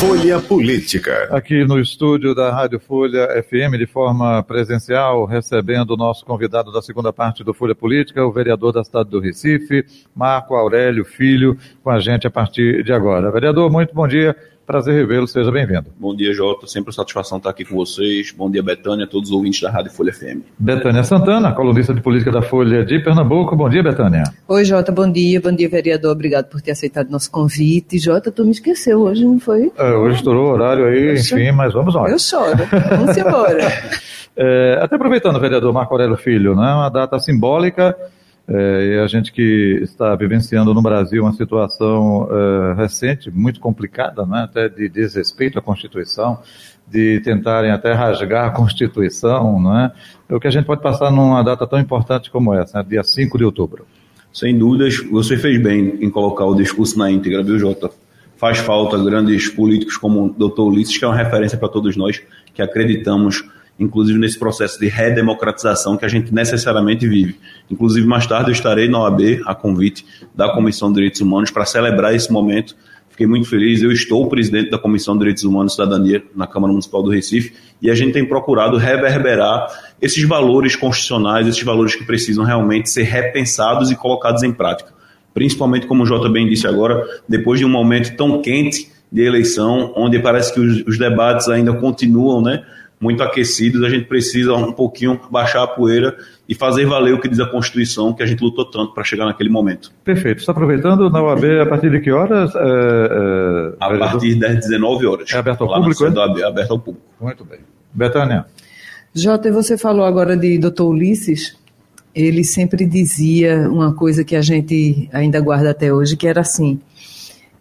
Folha Política. Aqui no estúdio da Rádio Folha FM, de forma presencial, recebendo o nosso convidado da segunda parte do Folha Política, o vereador da cidade do Recife, Marco Aurélio Filho, com a gente a partir de agora. Vereador, muito bom dia. Prazer revê-lo, seja bem-vindo. Bom dia, Jota. Sempre satisfação estar aqui com vocês. Bom dia, Betânia, todos os ouvintes da Rádio Folha FM. Betânia Santana, colunista de política da Folha de Pernambuco. Bom dia, Betânia. Oi, Jota, bom dia. Bom dia, vereador. Obrigado por ter aceitado nosso convite. Jota, tu me esqueceu hoje, não foi? É, hoje estourou o horário aí, Eu enfim, choro. mas vamos lá. Eu choro. Vamos embora. é, até aproveitando, vereador Marco Aurélio Filho, né, uma data simbólica é, e a gente que está vivenciando no Brasil uma situação é, recente, muito complicada, né, até de desrespeito à Constituição, de tentarem até rasgar a Constituição, né, é o que a gente pode passar numa data tão importante como essa, né, dia 5 de outubro. Sem dúvidas, você fez bem em colocar o discurso na íntegra, viu, Jota? Faz falta grandes políticos como o Dr. Ulisses, que é uma referência para todos nós que acreditamos inclusive nesse processo de redemocratização que a gente necessariamente vive. Inclusive, mais tarde eu estarei na OAB, a convite da Comissão de Direitos Humanos, para celebrar esse momento. Fiquei muito feliz. Eu estou presidente da Comissão de Direitos Humanos e Cidadania na Câmara Municipal do Recife e a gente tem procurado reverberar esses valores constitucionais, esses valores que precisam realmente ser repensados e colocados em prática. Principalmente, como o Jota bem disse agora, depois de um momento tão quente de eleição, onde parece que os, os debates ainda continuam, né? Muito aquecidos, a gente precisa um pouquinho baixar a poeira e fazer valer o que diz a Constituição, que a gente lutou tanto para chegar naquele momento. Perfeito. Está aproveitando na UAB a partir de que horas? É, é, a partir das 19 horas. É aberto ao público? É? OAB, é aberto ao público. Muito bem. Betânia. Jota, você falou agora de Dr. Ulisses. Ele sempre dizia uma coisa que a gente ainda guarda até hoje, que era assim: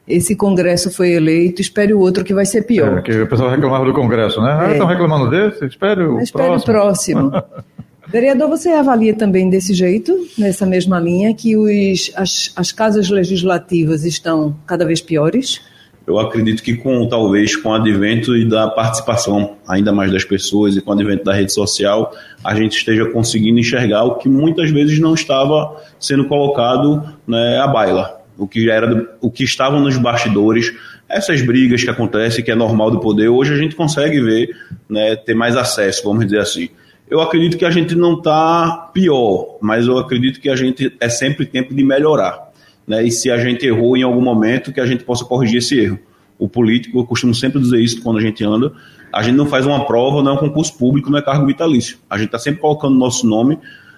esse Congresso foi eleito, espere o outro que vai ser pior. É, que o pessoal reclamava do Congresso, né? Ah, é. estão reclamando desse? Espere o espere próximo. o próximo. Vereador, você avalia também desse jeito, nessa mesma linha, que os, as, as casas legislativas estão cada vez piores? Eu acredito que com talvez com o advento e da participação ainda mais das pessoas e com o advento da rede social, a gente esteja conseguindo enxergar o que muitas vezes não estava sendo colocado né, à baila o que era o que estavam nos bastidores, essas brigas que acontecem, que é normal do poder, hoje a gente consegue ver, né, ter mais acesso, vamos dizer assim. Eu acredito que a gente não está pior, mas eu acredito que a gente é sempre tempo de melhorar. Né? E se a gente errou em algum momento, que a gente possa corrigir esse erro. O político, eu costumo sempre dizer isso quando a gente anda, a gente não faz uma prova, não é um concurso público, não é cargo vitalício. A gente está sempre colocando nosso nome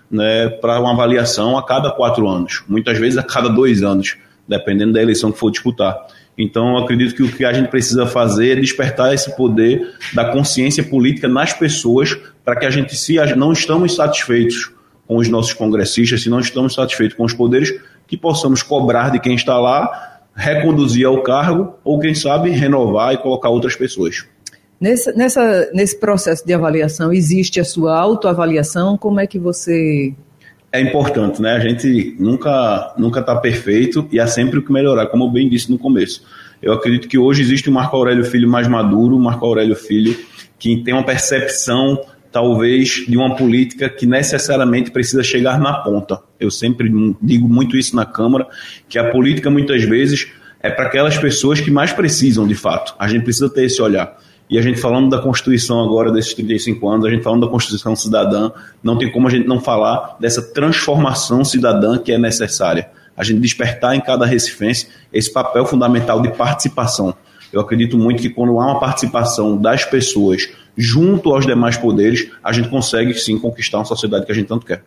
né, para uma avaliação a cada quatro anos, muitas vezes a cada dois anos dependendo da eleição que for disputar. Então, acredito que o que a gente precisa fazer é despertar esse poder da consciência política nas pessoas, para que a gente, se não estamos satisfeitos com os nossos congressistas, se não estamos satisfeitos com os poderes, que possamos cobrar de quem está lá, reconduzir ao cargo, ou quem sabe renovar e colocar outras pessoas. Nesse, nessa, nesse processo de avaliação, existe a sua autoavaliação? Como é que você é importante, né? A gente nunca nunca está perfeito e há sempre o que melhorar, como eu bem disse no começo. Eu acredito que hoje existe um Marco Aurélio Filho mais maduro, um Marco Aurélio Filho que tem uma percepção talvez de uma política que necessariamente precisa chegar na ponta. Eu sempre digo muito isso na Câmara, que a política muitas vezes é para aquelas pessoas que mais precisam, de fato. A gente precisa ter esse olhar. E a gente falando da Constituição agora, desses 35 anos, a gente falando da Constituição cidadã, não tem como a gente não falar dessa transformação cidadã que é necessária. A gente despertar em cada recifense esse papel fundamental de participação. Eu acredito muito que quando há uma participação das pessoas junto aos demais poderes, a gente consegue sim conquistar uma sociedade que a gente tanto quer.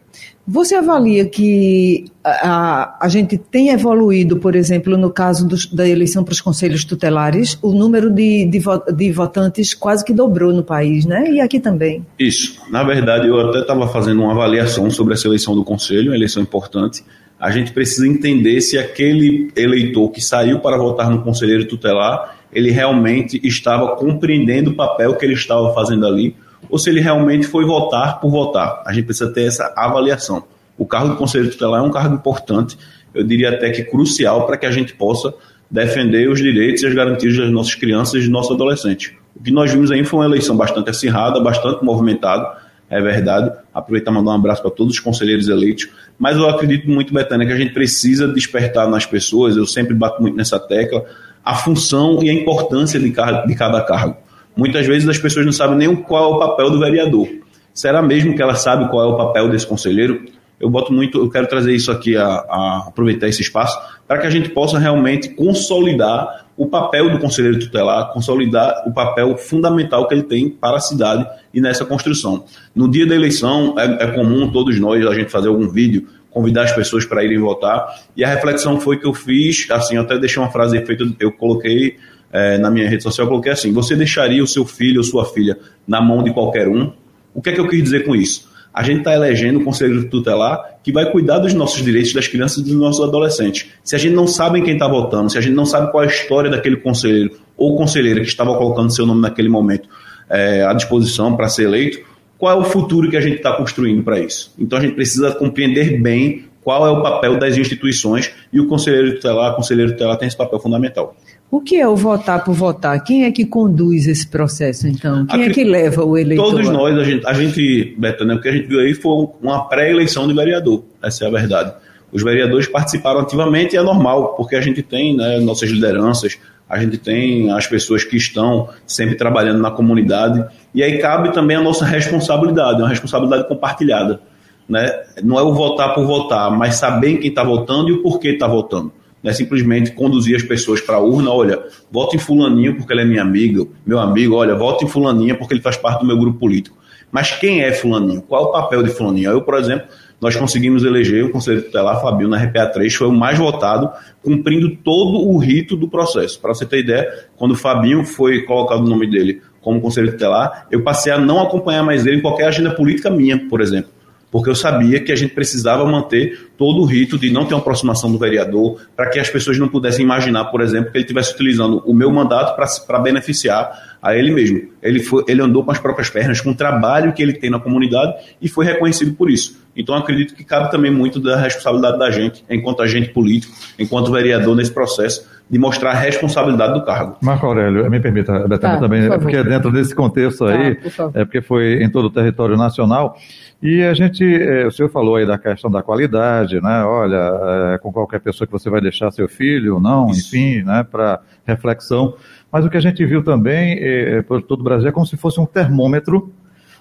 Você avalia que a, a gente tem evoluído, por exemplo, no caso dos, da eleição para os conselhos tutelares, o número de, de, de, votantes quase que dobrou no país, né? E aqui também. Isso. Na verdade, eu até estava fazendo uma avaliação sobre essa eleição do conselho, uma eleição importante. A gente precisa entender se aquele eleitor que saiu para votar no conselheiro tutelar ele realmente estava compreendendo o papel que ele estava fazendo ali, ou se ele realmente foi votar por votar. A gente precisa ter essa avaliação. O cargo de conselheiro tutelar é um cargo importante, eu diria até que crucial para que a gente possa defender os direitos e as garantias das nossas crianças e dos nossos adolescentes. O que nós vimos aí foi uma eleição bastante acirrada, bastante movimentada, é verdade. Aproveitar e mandar um abraço para todos os conselheiros eleitos. Mas eu acredito muito, Betânia, que a gente precisa despertar nas pessoas, eu sempre bato muito nessa tecla, a função e a importância de cada, de cada cargo. Muitas vezes as pessoas não sabem nem qual é o papel do vereador. Será mesmo que ela sabe qual é o papel desse conselheiro? Eu boto muito, eu quero trazer isso aqui a, a aproveitar esse espaço para que a gente possa realmente consolidar o papel do conselheiro tutelar, consolidar o papel fundamental que ele tem para a cidade e nessa construção. No dia da eleição, é, é comum todos nós a gente fazer algum vídeo, convidar as pessoas para irem votar, e a reflexão foi que eu fiz, assim, até deixei uma frase feita, eu coloquei é, na minha rede social, eu coloquei assim, você deixaria o seu filho ou sua filha na mão de qualquer um? O que é que eu quis dizer com isso? a gente está elegendo um conselheiro tutelar que vai cuidar dos nossos direitos das crianças e dos nossos adolescentes. Se a gente não sabe quem está votando, se a gente não sabe qual é a história daquele conselheiro ou conselheira que estava colocando seu nome naquele momento é, à disposição para ser eleito, qual é o futuro que a gente está construindo para isso? Então a gente precisa compreender bem qual é o papel das instituições e o conselheiro tutelar, a conselheiro tutelar tem esse papel fundamental. O que é o votar por votar? Quem é que conduz esse processo, então? Quem é que leva o eleitor? Todos nós, a gente, a gente Beto, né, o que a gente viu aí foi uma pré-eleição de vereador, essa é a verdade. Os vereadores participaram ativamente e é normal, porque a gente tem né, nossas lideranças, a gente tem as pessoas que estão sempre trabalhando na comunidade, e aí cabe também a nossa responsabilidade, uma responsabilidade compartilhada. Né? Não é o votar por votar, mas saber quem está votando e o porquê está votando não é simplesmente conduzir as pessoas para a urna, olha, vote em fulaninho porque ele é minha amiga, meu amigo, olha, vote em fulaninha porque ele faz parte do meu grupo político. Mas quem é fulaninho? Qual é o papel de fulaninho? Eu, por exemplo, nós conseguimos eleger o Conselho Tutelar Fabio na RPA3, foi o mais votado, cumprindo todo o rito do processo. Para você ter ideia, quando o Fabinho foi colocado o nome dele como Conselho Tutelar, eu passei a não acompanhar mais ele em qualquer agenda política minha, por exemplo porque eu sabia que a gente precisava manter todo o rito de não ter uma aproximação do vereador, para que as pessoas não pudessem imaginar, por exemplo, que ele estivesse utilizando o meu mandato para beneficiar a ele mesmo. Ele, foi, ele andou com as próprias pernas, com o trabalho que ele tem na comunidade e foi reconhecido por isso. Então, acredito que cabe também muito da responsabilidade da gente, enquanto agente político, enquanto vereador nesse processo, de mostrar a responsabilidade do cargo. Marco Aurélio, me permita, Betânia, tá, também, por é porque dentro desse contexto aí, tá, é porque foi em todo o território nacional, e a gente, é, o senhor falou aí da questão da qualidade, né? Olha, é, com qualquer pessoa que você vai deixar seu filho ou não, Isso. enfim, né? Para reflexão. Mas o que a gente viu também é, por todo o Brasil é como se fosse um termômetro,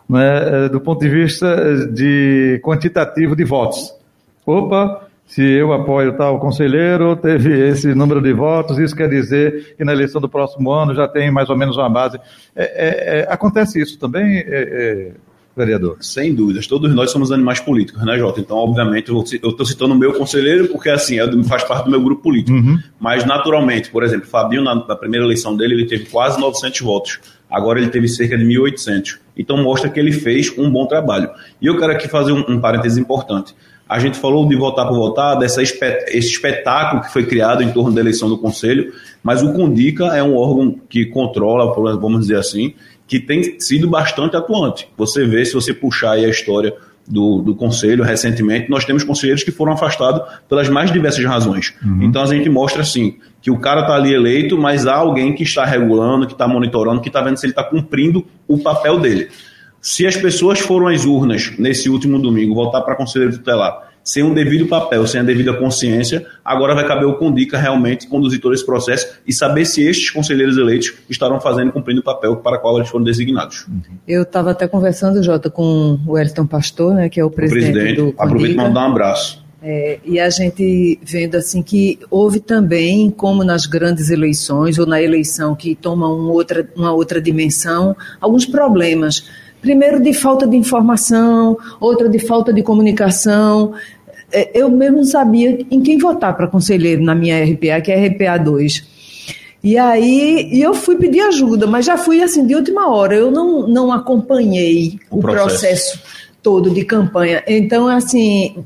né? Do ponto de vista de quantitativo de votos. Opa, se eu apoio tal conselheiro, teve esse número de votos, isso quer dizer que na eleição do próximo ano já tem mais ou menos uma base. É, é, é, acontece isso também, vereador? Sem dúvidas. Todos nós somos animais políticos, né, Jota? Então, obviamente, eu estou citando o meu conselheiro porque, assim, é, faz parte do meu grupo político. Uhum. Mas, naturalmente, por exemplo, Fabinho, na, na, primeira eleição dele, ele teve quase 900 votos. Agora ele teve cerca de 1.800. Então, mostra que ele fez um bom trabalho. E eu quero aqui fazer um, um parêntese importante. A gente falou de votar por votar, dessa espet esse espetáculo que foi criado em torno da eleição do Conselho, mas o Condica é um órgão que controla, vamos dizer assim, que tem sido bastante atuante. Você vê, se você puxar aí a história do, do conselho recentemente, nós temos conselheiros que foram afastados pelas mais diversas razões. Uhum. Então a gente mostra assim que o cara está ali eleito, mas há alguém que está regulando, que está monitorando, que está vendo se ele está cumprindo o papel dele. Se as pessoas foram às urnas nesse último domingo votar para conselheiro tutelar sem um devido papel, sem a devida consciência, agora vai caber o Condica realmente conduzir todo esse processo e saber se estes conselheiros eleitos estarão fazendo cumprindo o papel para qual eles foram designados. Eu estava até conversando, Jota, com o Wellington Pastor, né, que é o presidente, o presidente do Aproveito para mandar um abraço. É, e a gente vendo assim que houve também, como nas grandes eleições ou na eleição que toma um outra, uma outra dimensão, alguns problemas Primeiro, de falta de informação, outra, de falta de comunicação. É, eu mesmo não sabia em quem votar para conselheiro na minha RPA, que é RPA 2. E aí e eu fui pedir ajuda, mas já fui assim de última hora. Eu não, não acompanhei o, o processo. processo todo de campanha. Então, assim,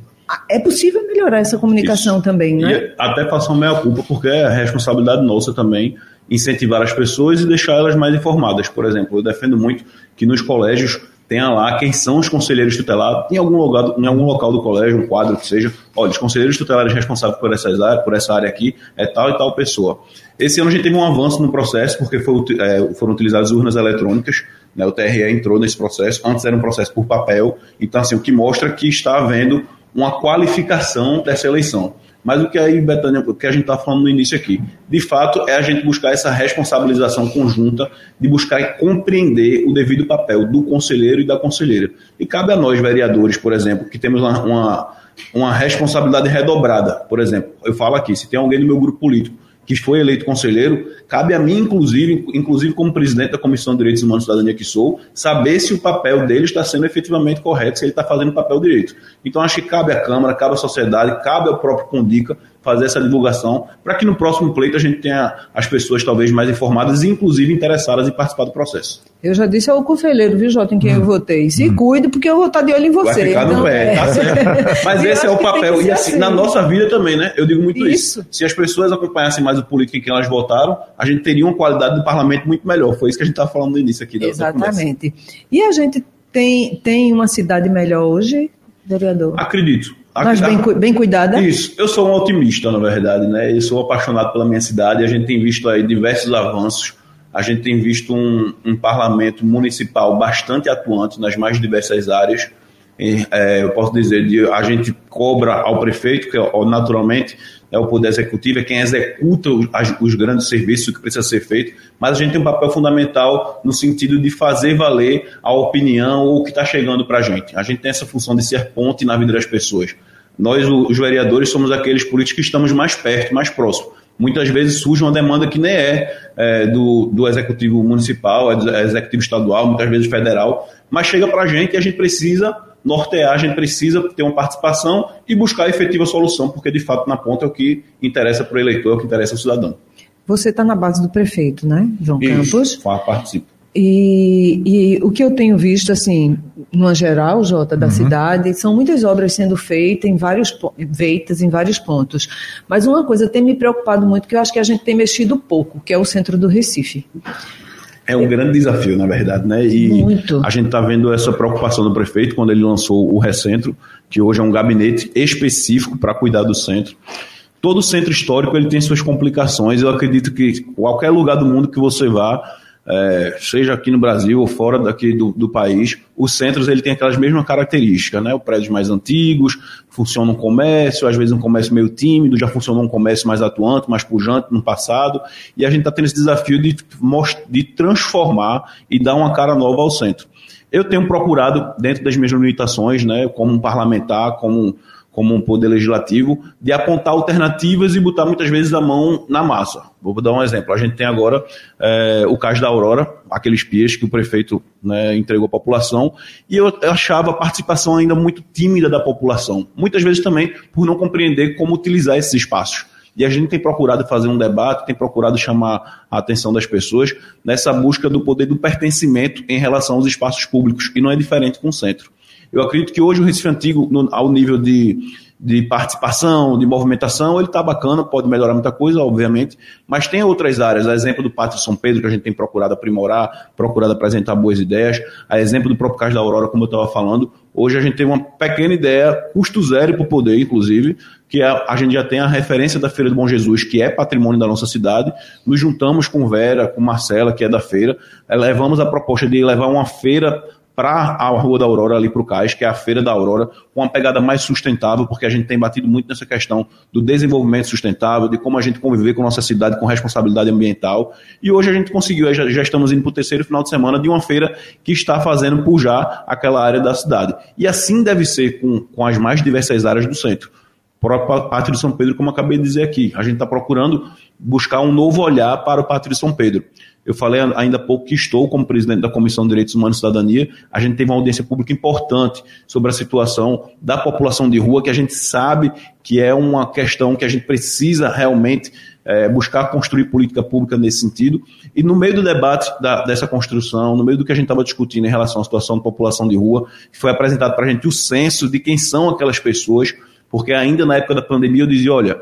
é possível melhorar essa comunicação Isso. também, né? E até façam meia culpa, porque é responsabilidade nossa também incentivar as pessoas e deixar elas mais informadas. Por exemplo, eu defendo muito que nos colégios tenha lá quem são os conselheiros tutelados, em algum lugar, em algum local do colégio, um quadro que seja, olha, os conselheiros tutelares responsáveis por essas áreas, por essa área aqui, é tal e tal pessoa. Esse ano a gente teve um avanço no processo, porque foi, é, foram utilizadas urnas eletrônicas, né, o TRE entrou nesse processo, antes era um processo por papel, então assim, o que mostra que está havendo uma qualificação dessa eleição. Mas o que aí, Betânia, o que a gente está falando no início aqui, de fato, é a gente buscar essa responsabilização conjunta, de buscar compreender o devido papel do conselheiro e da conselheira. E cabe a nós, vereadores, por exemplo, que temos uma, uma, uma responsabilidade redobrada. Por exemplo, eu falo aqui, se tem alguém do meu grupo político que foi eleito conselheiro, cabe a mim, inclusive, inclusive como presidente da Comissão de Direitos Humanos e Cidadania que sou, saber se o papel dele está sendo efetivamente correto, se ele está fazendo o papel direito. Então, acho que cabe à Câmara, cabe à sociedade, cabe ao próprio Condica fazer essa divulgação para que no próximo pleito a gente tenha as pessoas talvez mais informadas e inclusive interessadas em participar do processo. Eu já disse ao conselheiro, viu, Jota, em quem hum. eu votei. Se hum. cuide, porque eu vou estar de olho em você. Vai ficar no então, pé, é. tá certo. Mas esse é o papel. E assim, assim, na nossa vida também, né? Eu digo muito isso. isso. Se as pessoas acompanhassem mais o político em quem elas votaram, a gente teria uma qualidade do parlamento muito melhor. Foi isso que a gente estava falando no início aqui. Da, Exatamente. Da e a gente tem, tem uma cidade melhor hoje, vereador? Acredito. Mas bem, bem cuidada? Isso. Eu sou um otimista, na verdade, né? Eu sou apaixonado pela minha cidade. A gente tem visto aí diversos avanços. A gente tem visto um, um parlamento municipal bastante atuante nas mais diversas áreas. E, é, eu posso dizer, de, a gente cobra ao prefeito, que é, naturalmente é o poder executivo, é quem executa os, os, grandes serviços que precisa ser feito, mas a gente tem um papel fundamental no sentido de fazer valer a opinião ou o que está chegando para a gente. A gente tem essa função de ser ponte na vida das pessoas. Nós, os vereadores, somos aqueles políticos que estamos mais perto, mais próximos. Muitas vezes surge uma demanda que nem é, é do, do executivo municipal, é executivo estadual, muitas vezes federal, mas chega para a gente e a gente precisa nortear, a gente precisa ter uma participação e buscar a efetiva solução, porque de fato na ponta é o que interessa para o eleitor, é o que interessa ao cidadão. Você está na base do prefeito, né, João Isso, Campos? participo. E, e, o que eu tenho visto, assim, no geral, Jota, da uhum. cidade, são muitas obras sendo feitas em vários feitas em vários pontos. Mas uma coisa tem me preocupado muito, que eu acho que a gente tem mexido pouco, que é o centro do Recife. É um grande desafio, na verdade, né? E Muito. a gente está vendo essa preocupação do prefeito quando ele lançou o Recentro, que hoje é um gabinete específico para cuidar do centro. Todo centro histórico ele tem suas complicações. Eu acredito que qualquer lugar do mundo que você vá, é, seja aqui no Brasil ou fora daqui do, do, país, os centros ele tem aquelas mesmas características, né? Os prédios mais antigos, funciona um comércio, às vezes um comércio meio tímido, já funcionou um comércio mais atuante, mais pujante no passado, e a gente está tendo esse desafio de, de transformar e dar uma cara nova ao centro. Eu tenho procurado, dentro das minhas limitações, né, como um parlamentar, como como um poder legislativo, de apontar alternativas e botar muitas vezes a mão na massa. Vou dar um exemplo. A gente tem agora é, o caso da Aurora, aqueles pias que o prefeito né, entregou à população, e eu achava a participação ainda muito tímida da população. Muitas vezes também por não compreender como utilizar esses espaços. E a gente tem procurado fazer um debate, tem procurado chamar a atenção das pessoas nessa busca do poder do pertencimento em relação aos espaços públicos, e não é diferente com o centro. Eu acredito que hoje o Recife Antigo, no, ao nível de, de participação, de movimentação, ele está bacana, pode melhorar muita coisa, obviamente, mas tem outras áreas, a exemplo do Pátio São Pedro, que a gente tem procurado aprimorar, procurado apresentar boas ideias, a exemplo do próprio caso da Aurora, como eu estava falando, hoje a gente tem uma pequena ideia, custo zero para o poder, inclusive, que a, a gente já tem a referência da Feira do Bom Jesus, que é patrimônio da nossa cidade, nos juntamos com Vera, com Marcela, que é da feira, levamos a proposta de levar uma feira para a Rua da Aurora, ali para o Cais, que é a Feira da Aurora, com uma pegada mais sustentável, porque a gente tem batido muito nessa questão do desenvolvimento sustentável, de como a gente conviver com nossa cidade com responsabilidade ambiental. E hoje a gente conseguiu, já, já estamos indo para o terceiro final de semana de uma feira que está fazendo pujar aquela área da cidade. E assim deve ser com, com as mais diversas áreas do centro. Próprio Pátio de São Pedro, como acabei de dizer aqui, a gente está procurando buscar um novo olhar para o Pátio de São Pedro. Eu falei ainda há pouco que estou como presidente da Comissão de Direitos Humanos e Cidadania. A gente teve uma audiência pública importante sobre a situação da população de rua, que a gente sabe que é uma questão que a gente precisa realmente é, buscar construir política pública nesse sentido. E no meio do debate da, dessa construção, no meio do que a gente estava discutindo em relação à situação da população de rua, foi apresentado para a gente o censo de quem são aquelas pessoas porque ainda na época da pandemia eu dizia, olha,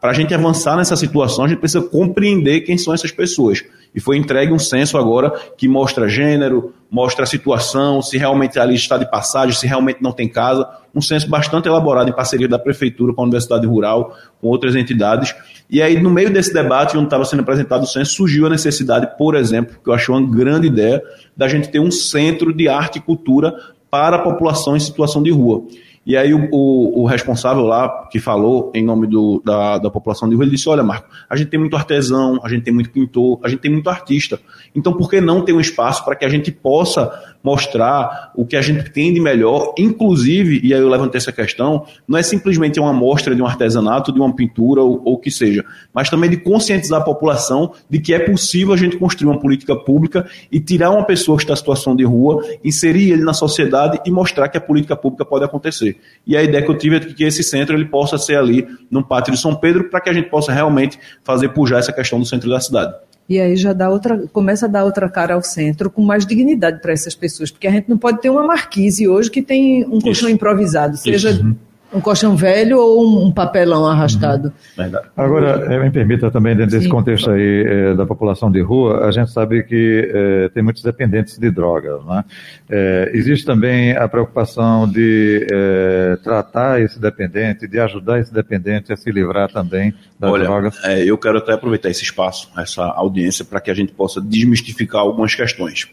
para a gente avançar nessa situação, a gente precisa compreender quem são essas pessoas. E foi entregue um censo agora que mostra gênero, mostra a situação, se realmente ali está de passagem, se realmente não tem casa. Um censo bastante elaborado em parceria da Prefeitura com a Universidade Rural, com outras entidades. E aí, no meio desse debate, onde estava sendo apresentado o censo, surgiu a necessidade, por exemplo, que eu achei uma grande ideia, da gente ter um centro de arte e cultura para a população em situação de rua. E aí o, o, o, responsável lá, que falou em nome do, da, da população de rua, ele disse, olha Marco, a gente tem muito artesão, a gente tem muito pintor, a gente tem muito artista. Então por que não ter um espaço para que a gente possa mostrar o que a gente tem de melhor, inclusive, e aí eu levantei essa questão, não é simplesmente uma amostra de um artesanato, de uma pintura ou o que seja, mas também de conscientizar a população de que é possível a gente construir uma política pública e tirar uma pessoa que está em situação de rua, inserir ele na sociedade e mostrar que a política pública pode acontecer. E a ideia que eu tive é que esse centro ele possa ser ali no pátio de São Pedro para que a gente possa realmente fazer pujar essa questão do centro da cidade. E aí já dá outra, começa a dar outra cara ao centro com mais dignidade para essas pessoas, porque a gente não pode ter uma marquise hoje que tem um colchão improvisado, seja Isso. Um colchão velho ou um papelão arrastado. Uhum. Agora, eh, me permita também, dentro desse Sim. contexto aí é, da população de rua, a gente sabe que é, tem muitos dependentes de drogas. Né? É, existe também a preocupação de tratar esse dependente, de ajudar esse dependente a se livrar também das Olha, drogas. eu quero até aproveitar esse espaço, essa audiência, para que a gente possa desmistificar algumas questões.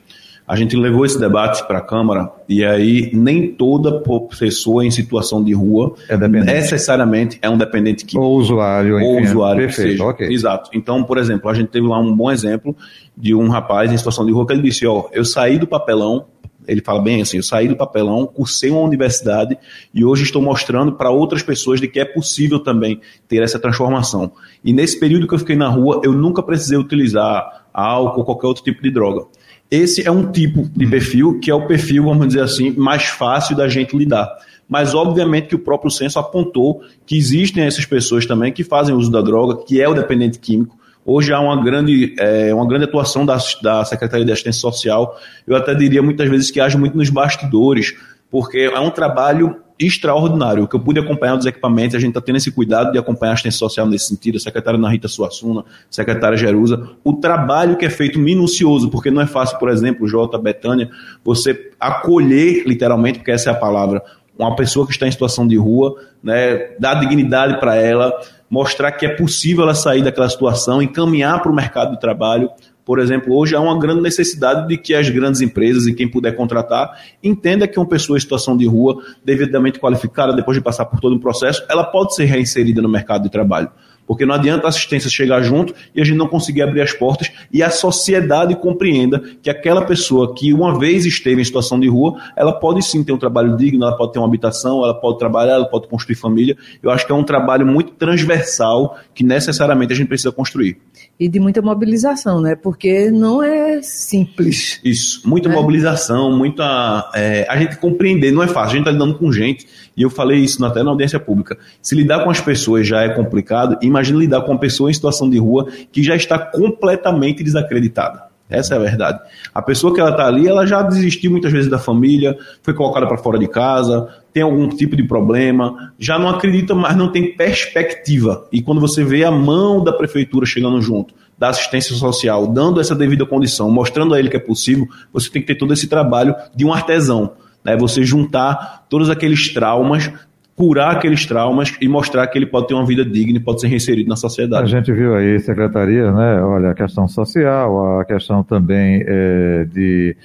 A gente levou esse debate para a Câmara e aí nem toda pessoa em situação de rua é necessariamente é um dependente químico. Ou usuário. Ou enfim, usuário. Perfeito, ok. Exato. Então, por exemplo, a gente teve lá um bom exemplo de um rapaz em situação de rua que ele disse, ó, eu saí do papelão, ele fala bem assim, eu saí do papelão, cursei uma universidade e hoje estou mostrando para outras pessoas de que é possível também ter essa transformação. E nesse período que eu fiquei na rua, eu nunca precisei utilizar álcool ou qualquer outro tipo de droga. Esse é um tipo de perfil que é o perfil, vamos dizer assim, mais fácil da gente lidar. Mas, obviamente, que o próprio censo apontou que existem essas pessoas também que fazem uso da droga, que é o dependente químico. Hoje há uma grande, é, uma grande atuação da, da Secretaria de Assistência Social. Eu até diria muitas vezes que age muito nos bastidores, porque é um trabalho extraordinário. O que eu pude acompanhar dos equipamentos, a gente está tendo esse cuidado de acompanhar a assistência social nesse sentido, a secretária Ana Rita Suassuna, secretária Jerusa, o trabalho que é feito minucioso, porque não é fácil, por exemplo, Jota, Betânia, você acolher, literalmente, porque essa é a palavra, uma pessoa que está em situação de rua, né, dar dignidade para ela, mostrar que é possível ela sair daquela situação, encaminhar para o mercado de trabalho, por exemplo, hoje há uma grande necessidade de que as grandes empresas e quem puder contratar entenda que uma pessoa em situação de rua, devidamente qualificada, depois de passar por todo um processo, ela pode ser reinserida no mercado de trabalho. Porque não adianta a assistência chegar junto e a gente não conseguir abrir as portas e a sociedade compreenda que aquela pessoa que uma vez esteve em situação de rua, ela pode sim ter um trabalho digno, ela pode ter uma habitação, ela pode trabalhar, ela pode construir família. Eu acho que é um trabalho muito transversal que necessariamente a gente precisa construir e de muita mobilização, né? Porque não é simples. Isso, muita né? mobilização, muita. É, a gente compreender, não é fácil, a gente está lidando com gente, e eu falei isso até na audiência pública. Se lidar com as pessoas já é complicado, imagine lidar com uma pessoa em situação de rua que já está completamente desacreditada. Essa é a verdade. A pessoa que ela está ali, ela já desistiu muitas vezes da família, foi colocada para fora de casa, tem algum tipo de problema, já não acredita mais, não tem perspectiva. E quando você vê a mão da prefeitura chegando junto, da assistência social, dando essa devida condição, mostrando a ele que é possível, você tem que ter todo esse trabalho de um artesão. Né? Você juntar todos aqueles traumas curar aqueles traumas e mostrar que ele pode ter uma vida digna e pode ser reinserido na sociedade. A gente viu aí, secretaria, né? Olha, a questão social, a questão também é, de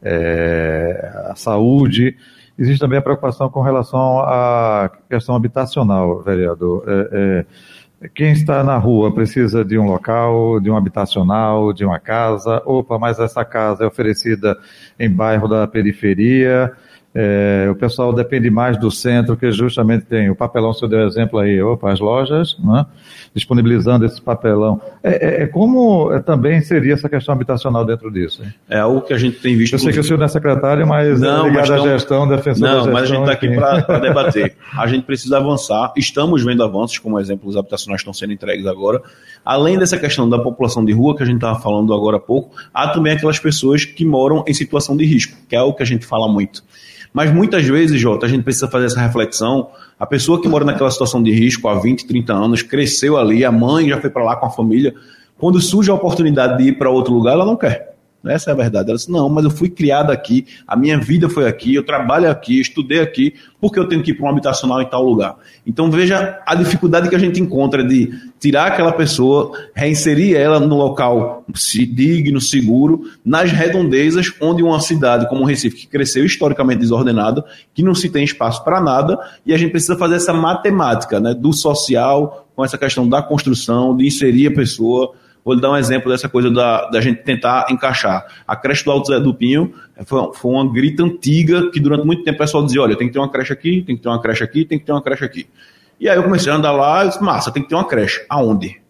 é, a saúde. Existe também a preocupação com relação à questão habitacional, vereador. É, é, quem está na rua precisa de um local, de um habitacional, de uma casa. Opa, mas essa casa é oferecida em bairro da periferia é, o pessoal depende mais do centro, que justamente tem o papelão, se eu der exemplo aí, opa, as lojas, né, disponibilizando esse papelão. É, é, é como é, também seria essa questão habitacional dentro disso? Hein? É algo que a gente tem visto. Eu sei que o senhor não é secretário, mas não, ligado mas à gestão, defensor não, da gestão. mas a gente está aqui para debater. A gente precisa avançar, estamos vendo avanços, como exemplos habitacionais estão sendo entregues agora. Além dessa questão da população de rua, que a gente estava falando agora há pouco, há também aquelas pessoas que moram em situação de risco, que é algo que a gente fala muito. Mas muitas vezes, Jota, a gente precisa fazer essa reflexão. A pessoa que mora naquela situação de risco há 20, 30 anos, cresceu ali, a mãe já foi para lá com a família. Quando surge a oportunidade de ir para outro lugar, ela não quer. Essa é a verdade. Ela disse: Não, mas eu fui criada aqui, a minha vida foi aqui, eu trabalho aqui, estudei aqui, porque eu tenho que ir para um habitacional em tal lugar. Então veja a dificuldade que a gente encontra de tirar aquela pessoa, reinserir ela no local digno, seguro, nas redondezas onde uma cidade como Recife, que cresceu historicamente desordenada, que não se tem espaço para nada, e a gente precisa fazer essa matemática né, do social com essa questão da construção, de inserir a pessoa Vou lhe dar um exemplo dessa coisa da, da gente tentar encaixar. A creche do Alto Zé do Pinho foi, foi uma grita antiga que durante muito tempo o pessoal dizia: olha, tem que ter uma creche aqui, tem que ter uma creche aqui, tem que ter uma creche aqui. E aí eu comecei a andar lá e disse: massa, tem que ter uma creche. Aonde?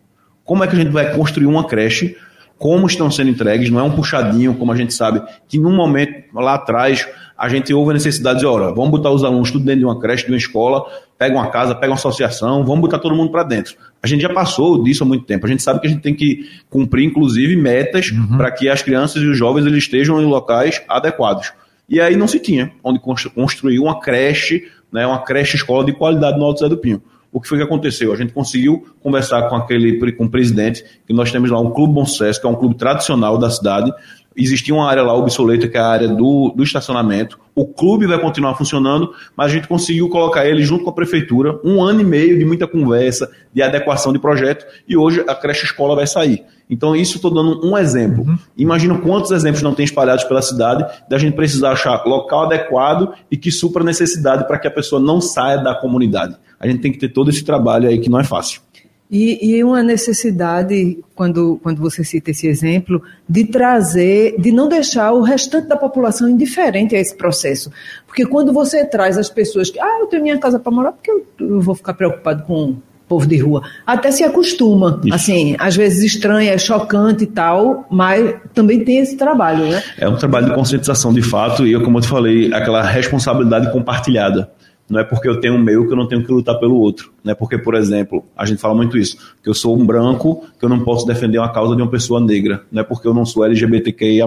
Como é que a gente vai construir uma creche? Como estão sendo entregues? Não é um puxadinho, como a gente sabe, que num momento lá atrás a gente ouve a necessidade de, olha, vamos botar os alunos tudo dentro de uma creche, de uma escola, pega uma casa, pega uma associação, vamos botar todo mundo para dentro. A gente já passou disso há muito tempo. A gente sabe que a gente tem que cumprir, inclusive, metas uhum. para que as crianças e os jovens eles estejam em locais adequados. E aí não se tinha onde construir uma creche, né, uma creche escola de qualidade no Alto Zé do Pinho. O que foi que aconteceu? A gente conseguiu conversar com aquele com o presidente, que nós temos lá um clube Bom Sucesso, que é um clube tradicional da cidade, existia uma área lá obsoleta, que é a área do, do estacionamento. O clube vai continuar funcionando, mas a gente conseguiu colocar ele junto com a prefeitura, um ano e meio de muita conversa, de adequação de projeto, e hoje a creche escola vai sair. Então, isso estou dando um exemplo. Uhum. Imagina quantos exemplos não tem espalhados pela cidade, da gente precisar achar local adequado e que supra a necessidade para que a pessoa não saia da comunidade. A gente tem que ter todo esse trabalho aí que não é fácil. E, e, uma necessidade, quando, quando você cita esse exemplo, de trazer, de não deixar o restante da população indiferente a esse processo. Porque quando você traz as pessoas que, ah, eu tenho minha casa para morar, porque eu, eu, vou ficar preocupado com o povo de rua. Até se acostuma. Isso. Assim, às vezes estranha, é chocante e tal, mas também tem esse trabalho, né? É um trabalho de conscientização de fato, e eu, como eu te falei, aquela responsabilidade compartilhada. Não é porque eu tenho um meu que eu não tenho que lutar pelo outro. Não é porque, por exemplo, a gente fala muito isso, que eu sou um branco, que eu não posso defender uma causa de uma pessoa negra. Não é porque eu não sou LGBTQIA+,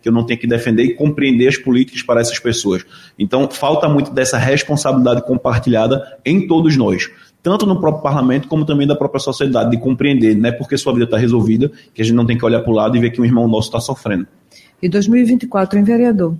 que eu não tenho que defender e compreender as políticas para essas pessoas. Então, falta muito dessa responsabilidade compartilhada em todos nós tanto no próprio parlamento como também da própria sociedade, de compreender, não é porque sua vida está resolvida que a gente não tem que olhar para o lado e ver que um irmão nosso está sofrendo. E 2024, em vereador?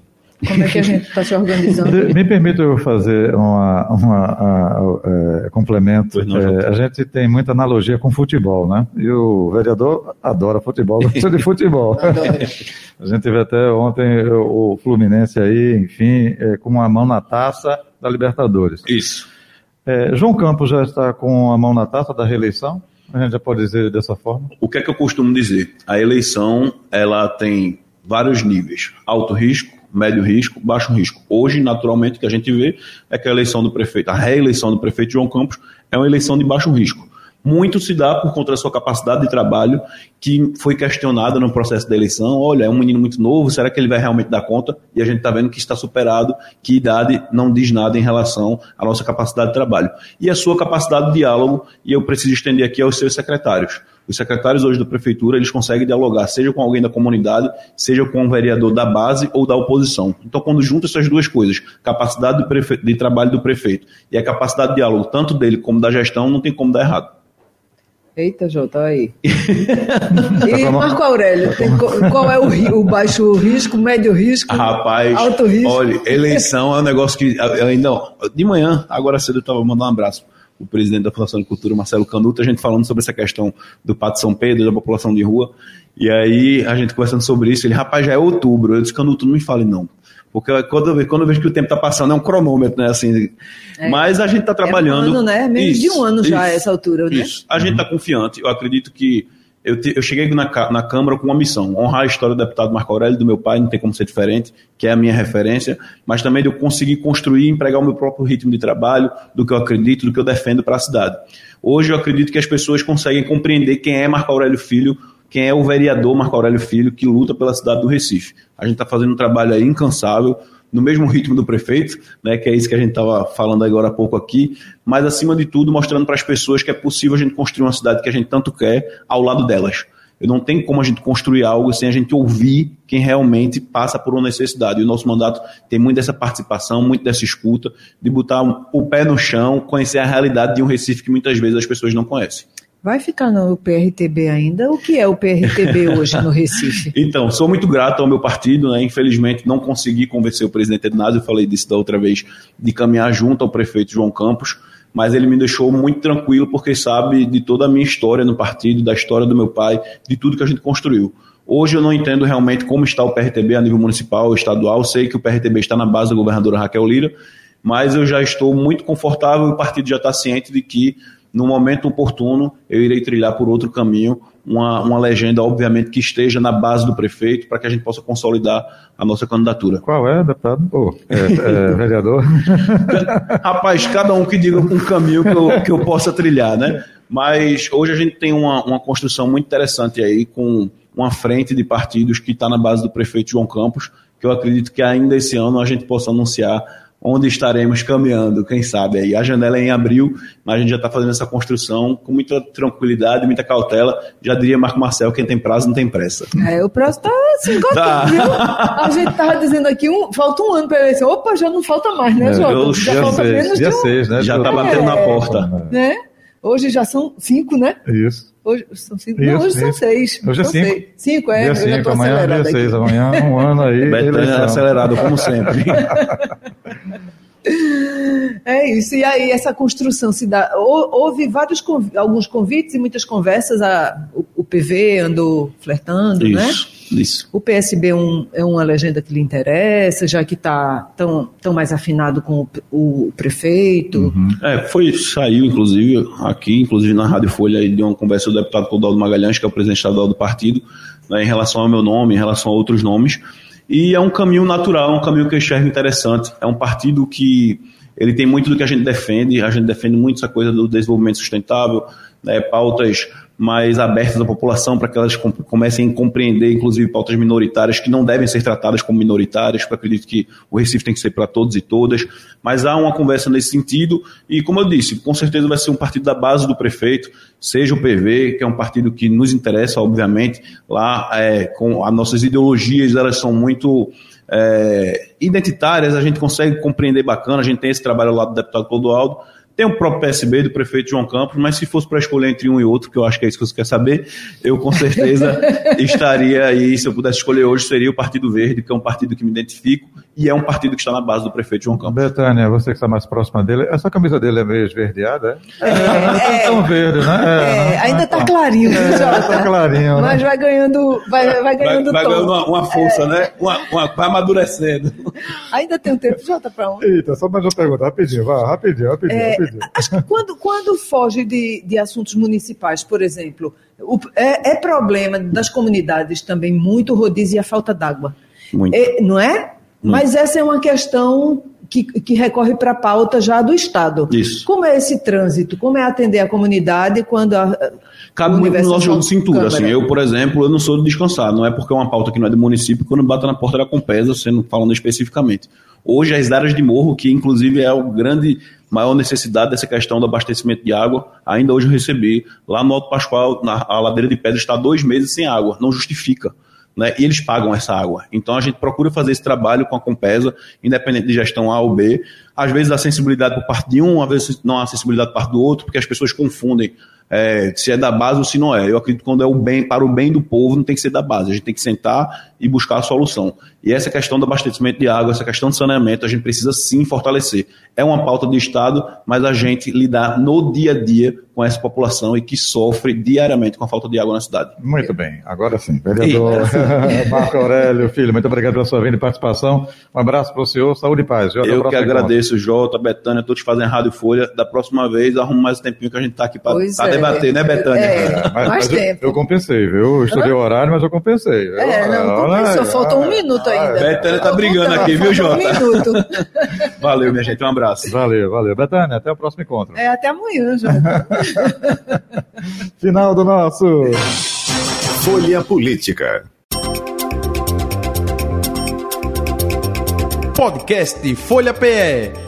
Como é que a gente está se organizando? Me permita eu fazer uma, uma é, complemento. É, a gente tem muita analogia com futebol, né? E o vereador adora futebol, gosta de futebol. a gente teve até ontem o Fluminense aí, enfim, é, com uma mão na taça da Libertadores. Isso. É, João Campos já está com a mão na taça da reeleição? A gente já pode dizer dessa forma? O que é que eu costumo dizer? A eleição, ela tem vários níveis. Alto risco, médio risco, baixo risco. Hoje, naturalmente, o que a gente vê é que a eleição do prefeito, a reeleição do prefeito João Campos é uma eleição de baixo risco. Muito se dá por conta da sua capacidade de trabalho, que foi questionada no processo da eleição. Olha, é um menino muito novo, será que ele vai realmente dar conta? E a gente está vendo que está superado, que idade não diz nada em relação à nossa capacidade de trabalho. E a sua capacidade de diálogo, e eu preciso estender aqui aos seus secretários. Os secretários hoje da prefeitura, eles conseguem dialogar, seja com alguém da comunidade, seja com um vereador da base ou da oposição. Então, quando junta essas duas coisas, capacidade de, de trabalho do prefeito e a capacidade de diálogo, tanto dele como da gestão, não tem como dar errado. Eita, Jota, aí. e Marco Aurélio, tem, qual é o, o, baixo risco, médio risco, Rapaz, alto risco? Olha, eleição é um negócio que ainda de manhã, agora cedo eu estava mandando um abraço o presidente da Fundação de Cultura, Marcelo Canuto, a gente falando sobre essa questão do Pato São Pedro, da população de rua, e aí a gente conversando sobre isso, ele, rapaz, já é outubro, eu disse, Canuto, não me fale não, porque quando eu, vejo, quando eu vejo que o tempo está passando, é um cronômetro, né? Assim, é, mas a gente está trabalhando. É um ano, né? Menos isso, de um ano já isso, essa altura, né? Isso. A gente está confiante. Eu acredito que eu, te, eu cheguei na, na Câmara com uma missão: honrar a história do deputado Marco Aurélio, do meu pai, não tem como ser diferente, que é a minha referência, mas também de eu conseguir construir e empregar o meu próprio ritmo de trabalho, do que eu acredito, do que eu defendo para a cidade. Hoje eu acredito que as pessoas conseguem compreender quem é Marco Aurélio Filho quem é o vereador Marco Aurélio Filho que luta pela cidade do Recife. A gente está fazendo um trabalho aí incansável, no mesmo ritmo do prefeito, né, que é isso que a gente estava falando agora há pouco aqui, mas acima de tudo mostrando para as pessoas que é possível a gente construir uma cidade que a gente tanto quer ao lado delas. Eu não tem como a gente construir algo sem a gente ouvir quem realmente passa por uma necessidade. E o nosso mandato tem muito dessa participação, muito dessa escuta, de botar o pé no chão, conhecer a realidade de um Recife que muitas vezes as pessoas não conhecem. Vai ficar no PRTB ainda? O que é o PRTB hoje no Recife? Então, sou muito grato ao meu partido, né? Infelizmente não consegui convencer o presidente Ednásio, eu falei disso da outra vez, de caminhar junto ao prefeito João Campos, mas ele me deixou muito tranquilo porque sabe de toda a minha história no partido, da história do meu pai, de tudo que a gente construiu. Hoje eu não entendo realmente como está o PRTB a nível municipal, estadual. Sei que o PRTB está na base da governadora Raquel Lira, mas eu já estou muito confortável e o partido já está ciente de que no momento oportuno, eu irei trilhar por outro caminho, uma, uma legenda, obviamente, que esteja na base do prefeito, para que a gente possa consolidar a nossa candidatura. Qual é, deputado? Oh, é, é, vereador? Rapaz, cada um que diga um caminho que eu, que eu possa trilhar, né? Mas hoje a gente tem uma, uma construção muito interessante aí, com uma frente de partidos que está na base do prefeito João Campos, que eu acredito que ainda esse ano a gente possa anunciar onde estaremos caminhando, quem sabe aí. A janela é em abril, mas a gente já está fazendo essa construção com muita tranquilidade, muita cautela. Já diria Marco Marcel, quem tem prazo não tem pressa. É, o prazo está se esgotando, tá. viu? A gente estava dizendo aqui, um, falta um ano para a eleição. Opa, já não falta mais, né, é, Jota? Já, já falta seis, menos dia de um... seis, né? Já está batendo é, na porta. Né? Hoje já são cinco, né? Isso. Hoje são cinco. Isso, não, hoje isso. são seis. Hoje é são cinco. Seis. Cinco, é. Dia cinco, amanhã é dia aqui. seis. Amanhã um ano aí. Betânia acelerado, como sempre. É isso, e aí essa construção se dá. Houve vários alguns convites e muitas conversas. A, o, PV andou flertando, isso, né? Isso. O PSB é, um, é uma legenda que lhe interessa, já que está tão, tão mais afinado com o, o prefeito. Uhum. É, foi, saiu, inclusive, aqui, inclusive na Rádio Folha, de uma conversa do deputado Clodoaldo Magalhães, que é o presidente estadual do partido, né, em relação ao meu nome, em relação a outros nomes. E é um caminho natural, um caminho que eu enxergo interessante. É um partido que ele tem muito do que a gente defende, a gente defende muito essa coisa do desenvolvimento sustentável, né, pautas mais abertas à população para que elas comecem a compreender, inclusive, pautas minoritárias que não devem ser tratadas como minoritárias, porque acredito que o Recife tem que ser para todos e todas, mas há uma conversa nesse sentido e, como eu disse, com certeza vai ser um partido da base do prefeito, seja o PV, que é um partido que nos interessa, obviamente, lá é, com as nossas ideologias, elas são muito é, identitárias, a gente consegue compreender bacana, a gente tem esse trabalho lá do deputado Clodoaldo, tem o próprio PSB do prefeito João Campos, mas se fosse para escolher entre um e outro, que eu acho que é isso que você quer saber, eu com certeza estaria aí, se eu pudesse escolher hoje, seria o Partido Verde, que é um partido que me identifico e é um partido que está na base do prefeito João Campos. Betânia, você que está mais próxima dele, essa camisa dele é meio esverdeada, é? É, é tão verde, né? É, é ainda está clarinho, é, Está clarinho. Né? Mas vai ganhando, vai, vai ganhando vai, vai ganhando uma, uma força, né? Uma, uma, vai amadurecendo. Ainda tem um tempo, Jota, para onde? Eita, só mais uma pergunta, rapidinho, vai, rapidinho, rapidinho, rapidinho. Acho que quando, quando foge de, de assuntos municipais, por exemplo, o, é, é, problema das comunidades também muito rodízio e a falta d'água. É, não é? Muito. Mas essa é uma questão que, que recorre para a pauta já do Estado. Isso. Como é esse trânsito? Como é atender a comunidade quando a. Cabe muito no nosso jogo de cintura. Assim, eu, por exemplo, eu não sou descansado. Não é porque é uma pauta que não é do município não bato na porta da Compesa, sendo falando especificamente. Hoje, as áreas de morro, que inclusive é o grande maior necessidade dessa questão do abastecimento de água, ainda hoje eu recebi. Lá no Alto Pascoal, na, a ladeira de pedra está dois meses sem água, não justifica. Né, e eles pagam essa água. Então a gente procura fazer esse trabalho com a Compesa, independente de gestão A ou B. Às vezes há sensibilidade por parte de um, às vezes não há sensibilidade por parte do outro, porque as pessoas confundem é, se é da base ou se não é. Eu acredito que quando é o bem para o bem do povo, não tem que ser da base. A gente tem que sentar e buscar a solução. E essa questão do abastecimento de água, essa questão de saneamento, a gente precisa sim fortalecer. É uma pauta de Estado, mas a gente lidar no dia a dia com essa população e que sofre diariamente com a falta de água na cidade. Muito bem, agora sim. Vereador Marco Aurélio, filho, muito obrigado pela sua vinda e participação. Um abraço para o senhor, saúde e paz. Jota, Eu que agradeço, Jota, Betânia, todos fazem Rádio Folha. Da próxima vez, arrumo mais um tempinho que a gente está aqui para. Debater, né, Betânia? É, é, mas, mais mas tempo. Eu, eu, compensei, viu? Eu estudei o horário, mas eu compensei. É, não, compensou, faltou um minuto ainda. Betânia tá brigando aqui, viu, Jota? Um minuto. Valeu, minha gente, um abraço. Valeu, valeu. Betânia, até o próximo encontro. É, até amanhã, Jota. Final do nosso Folha Política. Podcast Folha PE.